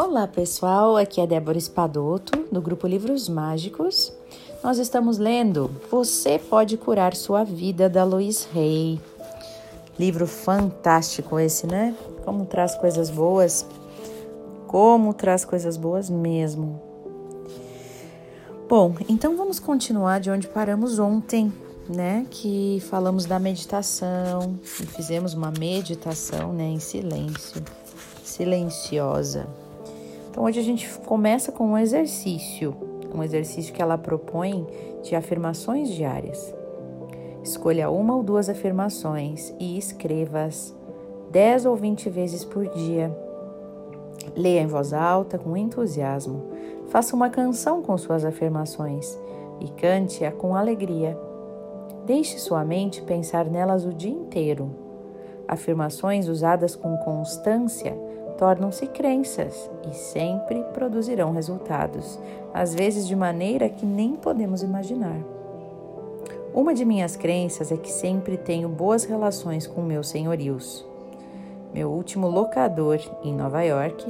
Olá pessoal, aqui é Débora Espadoto, do grupo Livros Mágicos. Nós estamos lendo Você Pode Curar Sua Vida, da Luiz Rey. Livro fantástico esse, né? Como traz coisas boas. Como traz coisas boas mesmo. Bom, então vamos continuar de onde paramos ontem, né? Que falamos da meditação e fizemos uma meditação, né, em silêncio, silenciosa. Então hoje a gente começa com um exercício, um exercício que ela propõe de afirmações diárias. Escolha uma ou duas afirmações e escreva-as 10 ou 20 vezes por dia. Leia em voz alta com entusiasmo. Faça uma canção com suas afirmações e cante-a com alegria. Deixe sua mente pensar nelas o dia inteiro. Afirmações usadas com constância tornam-se crenças e sempre produzirão resultados, às vezes de maneira que nem podemos imaginar. Uma de minhas crenças é que sempre tenho boas relações com meus senhorios. Meu último locador em Nova York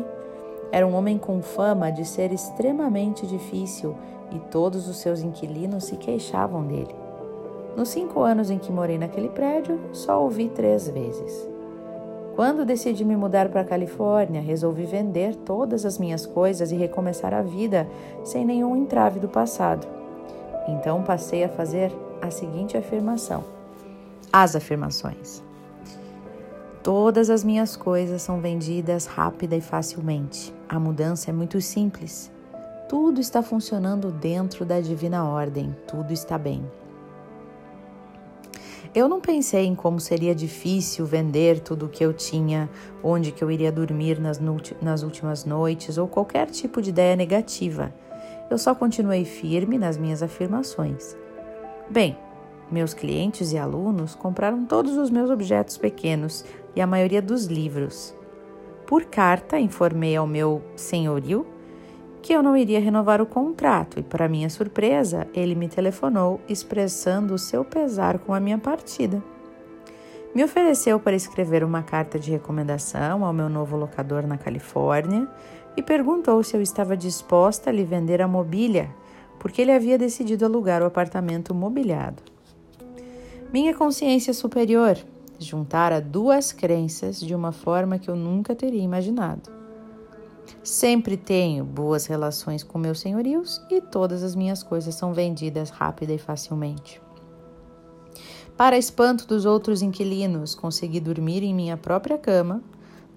era um homem com fama de ser extremamente difícil e todos os seus inquilinos se queixavam dele. Nos cinco anos em que morei naquele prédio, só ouvi três vezes. Quando decidi me mudar para a Califórnia, resolvi vender todas as minhas coisas e recomeçar a vida sem nenhum entrave do passado. Então passei a fazer a seguinte afirmação: as afirmações. Todas as minhas coisas são vendidas rápida e facilmente. A mudança é muito simples. Tudo está funcionando dentro da divina ordem, tudo está bem. Eu não pensei em como seria difícil vender tudo o que eu tinha, onde que eu iria dormir nas, nas últimas noites ou qualquer tipo de ideia negativa. Eu só continuei firme nas minhas afirmações. Bem, meus clientes e alunos compraram todos os meus objetos pequenos e a maioria dos livros. Por carta, informei ao meu senhorio que eu não iria renovar o contrato e, para minha surpresa, ele me telefonou expressando o seu pesar com a minha partida. Me ofereceu para escrever uma carta de recomendação ao meu novo locador na Califórnia e perguntou se eu estava disposta a lhe vender a mobília, porque ele havia decidido alugar o apartamento mobiliado. Minha consciência superior juntara duas crenças de uma forma que eu nunca teria imaginado. Sempre tenho boas relações com meus senhorios e todas as minhas coisas são vendidas rápida e facilmente. Para espanto dos outros inquilinos, consegui dormir em minha própria cama,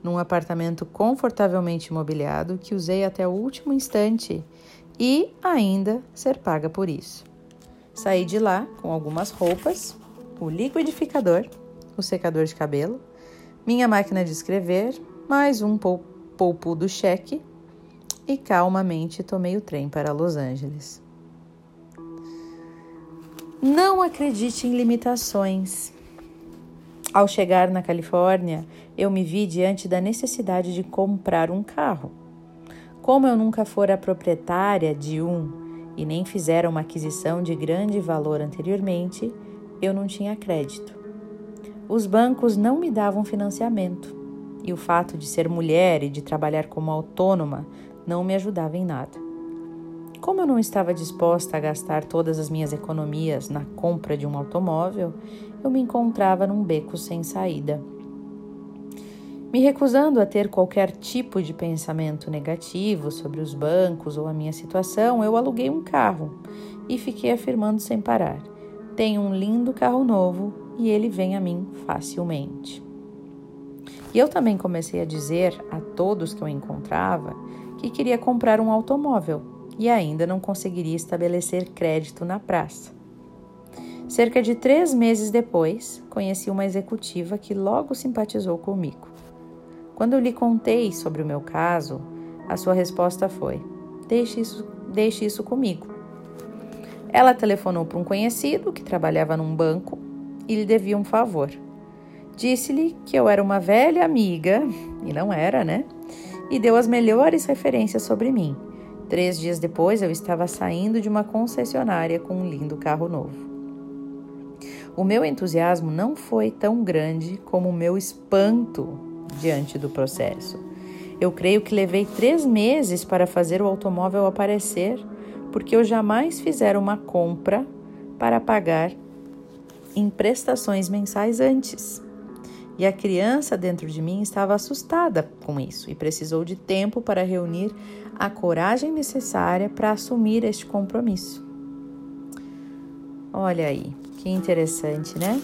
num apartamento confortavelmente mobiliado que usei até o último instante e ainda ser paga por isso. Saí de lá com algumas roupas, o liquidificador, o secador de cabelo, minha máquina de escrever, mais um pouco poupou do cheque e calmamente tomei o trem para Los Angeles. Não acredite em limitações. Ao chegar na Califórnia, eu me vi diante da necessidade de comprar um carro. Como eu nunca fora proprietária de um e nem fizera uma aquisição de grande valor anteriormente, eu não tinha crédito. Os bancos não me davam financiamento e o fato de ser mulher e de trabalhar como autônoma não me ajudava em nada. Como eu não estava disposta a gastar todas as minhas economias na compra de um automóvel, eu me encontrava num beco sem saída. Me recusando a ter qualquer tipo de pensamento negativo sobre os bancos ou a minha situação, eu aluguei um carro e fiquei afirmando sem parar: tenho um lindo carro novo e ele vem a mim facilmente. E eu também comecei a dizer a todos que eu encontrava que queria comprar um automóvel e ainda não conseguiria estabelecer crédito na praça. Cerca de três meses depois, conheci uma executiva que logo simpatizou comigo. Quando eu lhe contei sobre o meu caso, a sua resposta foi: Deixe isso, deixe isso comigo. Ela telefonou para um conhecido que trabalhava num banco e lhe devia um favor. Disse-lhe que eu era uma velha amiga, e não era, né? E deu as melhores referências sobre mim. Três dias depois, eu estava saindo de uma concessionária com um lindo carro novo. O meu entusiasmo não foi tão grande como o meu espanto diante do processo. Eu creio que levei três meses para fazer o automóvel aparecer, porque eu jamais fizera uma compra para pagar em prestações mensais antes. E a criança dentro de mim estava assustada com isso e precisou de tempo para reunir a coragem necessária para assumir este compromisso. Olha aí, que interessante, né?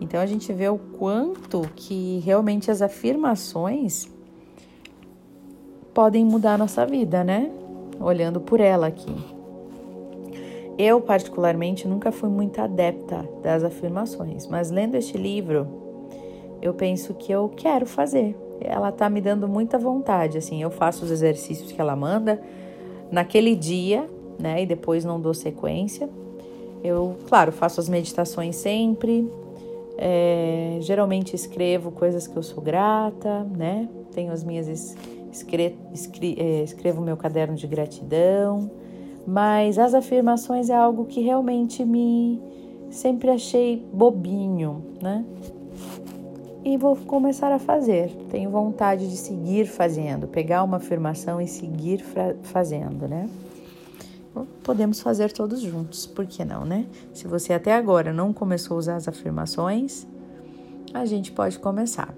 Então a gente vê o quanto que realmente as afirmações podem mudar a nossa vida, né? Olhando por ela aqui. Eu, particularmente, nunca fui muito adepta das afirmações, mas lendo este livro, eu penso que eu quero fazer. Ela tá me dando muita vontade, assim, eu faço os exercícios que ela manda naquele dia, né, e depois não dou sequência. Eu, claro, faço as meditações sempre, é, geralmente escrevo coisas que eu sou grata, né? Tenho as minhas escre, escre, é, escrevo meu caderno de gratidão, mas as afirmações é algo que realmente me sempre achei bobinho, né? E vou começar a fazer. Tenho vontade de seguir fazendo, pegar uma afirmação e seguir fazendo, né? podemos fazer todos juntos, por que não, né? Se você até agora não começou a usar as afirmações, a gente pode começar.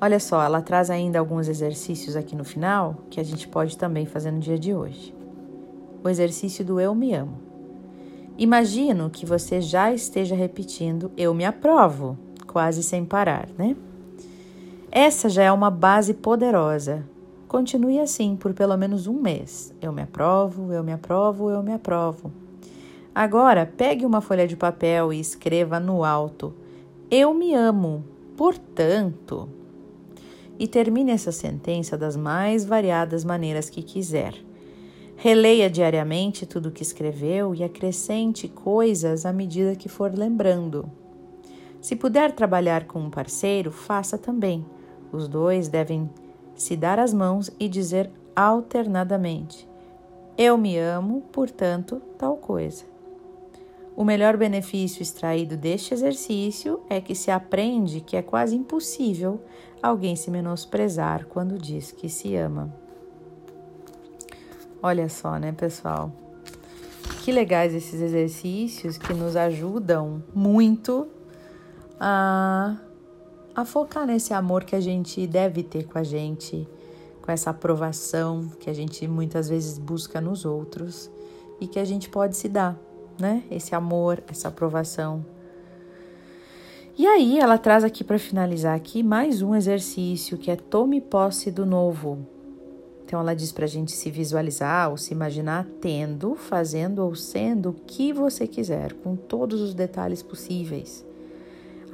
Olha só, ela traz ainda alguns exercícios aqui no final que a gente pode também fazer no dia de hoje. O exercício do eu me amo. Imagino que você já esteja repetindo eu me aprovo, quase sem parar, né? Essa já é uma base poderosa Continue assim por pelo menos um mês. Eu me aprovo, eu me aprovo, eu me aprovo. Agora, pegue uma folha de papel e escreva no alto: Eu me amo, portanto. E termine essa sentença das mais variadas maneiras que quiser. Releia diariamente tudo o que escreveu e acrescente coisas à medida que for lembrando. Se puder trabalhar com um parceiro, faça também. Os dois devem se dar as mãos e dizer alternadamente: Eu me amo, portanto, tal coisa. O melhor benefício extraído deste exercício é que se aprende que é quase impossível alguém se menosprezar quando diz que se ama. Olha só, né, pessoal? Que legais esses exercícios que nos ajudam muito a a focar nesse amor que a gente deve ter com a gente, com essa aprovação que a gente muitas vezes busca nos outros e que a gente pode se dar, né? Esse amor, essa aprovação. E aí ela traz aqui para finalizar aqui mais um exercício que é tome posse do novo. Então ela diz para a gente se visualizar ou se imaginar tendo, fazendo ou sendo o que você quiser, com todos os detalhes possíveis.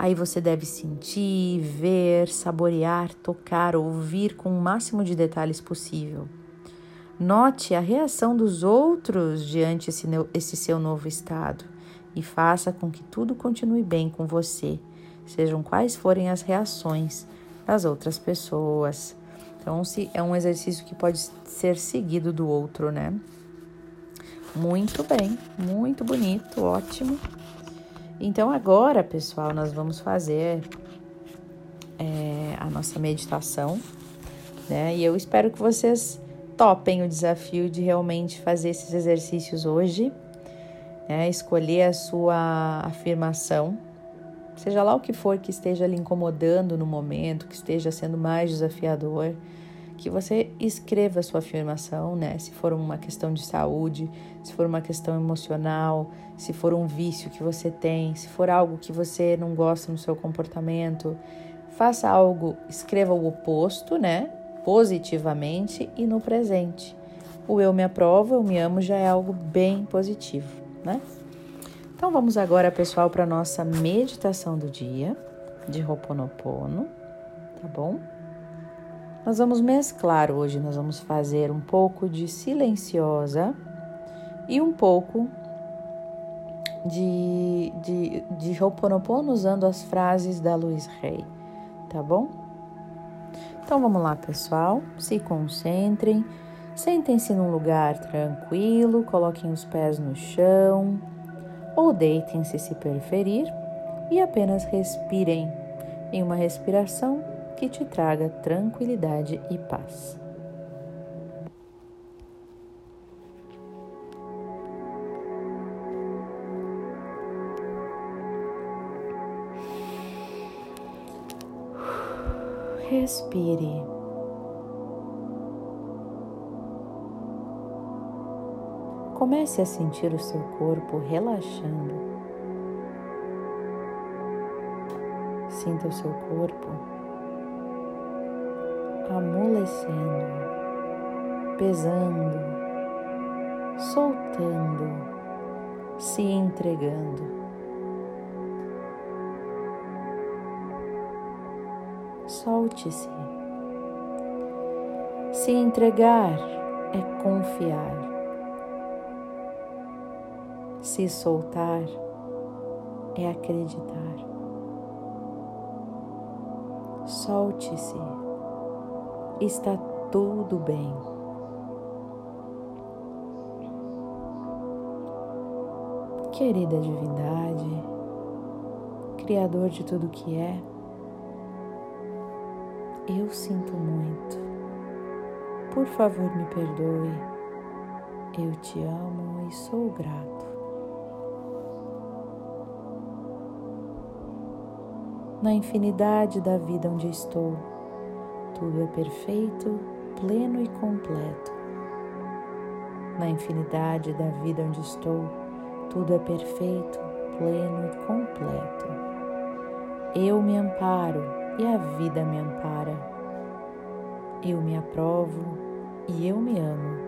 Aí você deve sentir, ver, saborear, tocar, ouvir com o máximo de detalhes possível. Note a reação dos outros diante esse, esse seu novo estado e faça com que tudo continue bem com você, sejam quais forem as reações das outras pessoas. Então, se é um exercício que pode ser seguido do outro, né? Muito bem, muito bonito, ótimo. Então, agora, pessoal, nós vamos fazer é, a nossa meditação, né? E eu espero que vocês topem o desafio de realmente fazer esses exercícios hoje, né? Escolher a sua afirmação, seja lá o que for que esteja lhe incomodando no momento, que esteja sendo mais desafiador que você escreva a sua afirmação, né? Se for uma questão de saúde, se for uma questão emocional, se for um vício que você tem, se for algo que você não gosta no seu comportamento, faça algo, escreva o oposto, né? Positivamente e no presente. O eu me aprovo, eu me amo já é algo bem positivo, né? Então vamos agora, pessoal, para nossa meditação do dia de Ho'oponopono, tá bom? Nós vamos mesclar hoje, nós vamos fazer um pouco de silenciosa e um pouco de, de, de Ho'oponopono usando as frases da Luiz Rey, tá bom? Então vamos lá, pessoal, se concentrem, sentem-se num lugar tranquilo, coloquem os pés no chão ou deitem-se se preferir e apenas respirem. Em uma respiração que te traga tranquilidade e paz. Respire. Comece a sentir o seu corpo relaxando. Sinta o seu corpo amolecendo, pesando, soltando, se entregando. Solte-se. Se entregar é confiar. Se soltar é acreditar. Solte-se. Está tudo bem. Querida Divindade, Criador de tudo que é, eu sinto muito. Por favor, me perdoe. Eu te amo e sou grato. na infinidade da vida onde estou. Tudo é perfeito, pleno e completo. Na infinidade da vida onde estou, tudo é perfeito, pleno e completo. Eu me amparo e a vida me ampara. Eu me aprovo e eu me amo.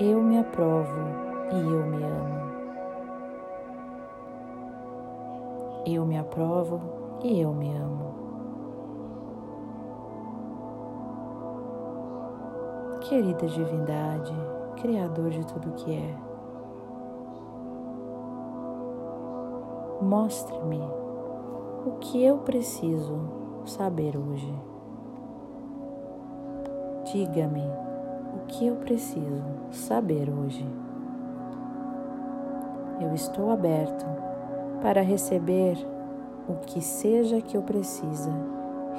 Eu me aprovo e eu me amo. Eu me aprovo e eu me amo. Querida Divindade, Criador de tudo que é, mostre-me o que eu preciso saber hoje. Diga-me o que eu preciso saber hoje. Eu estou aberto para receber o que seja que eu precisa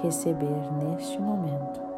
receber neste momento.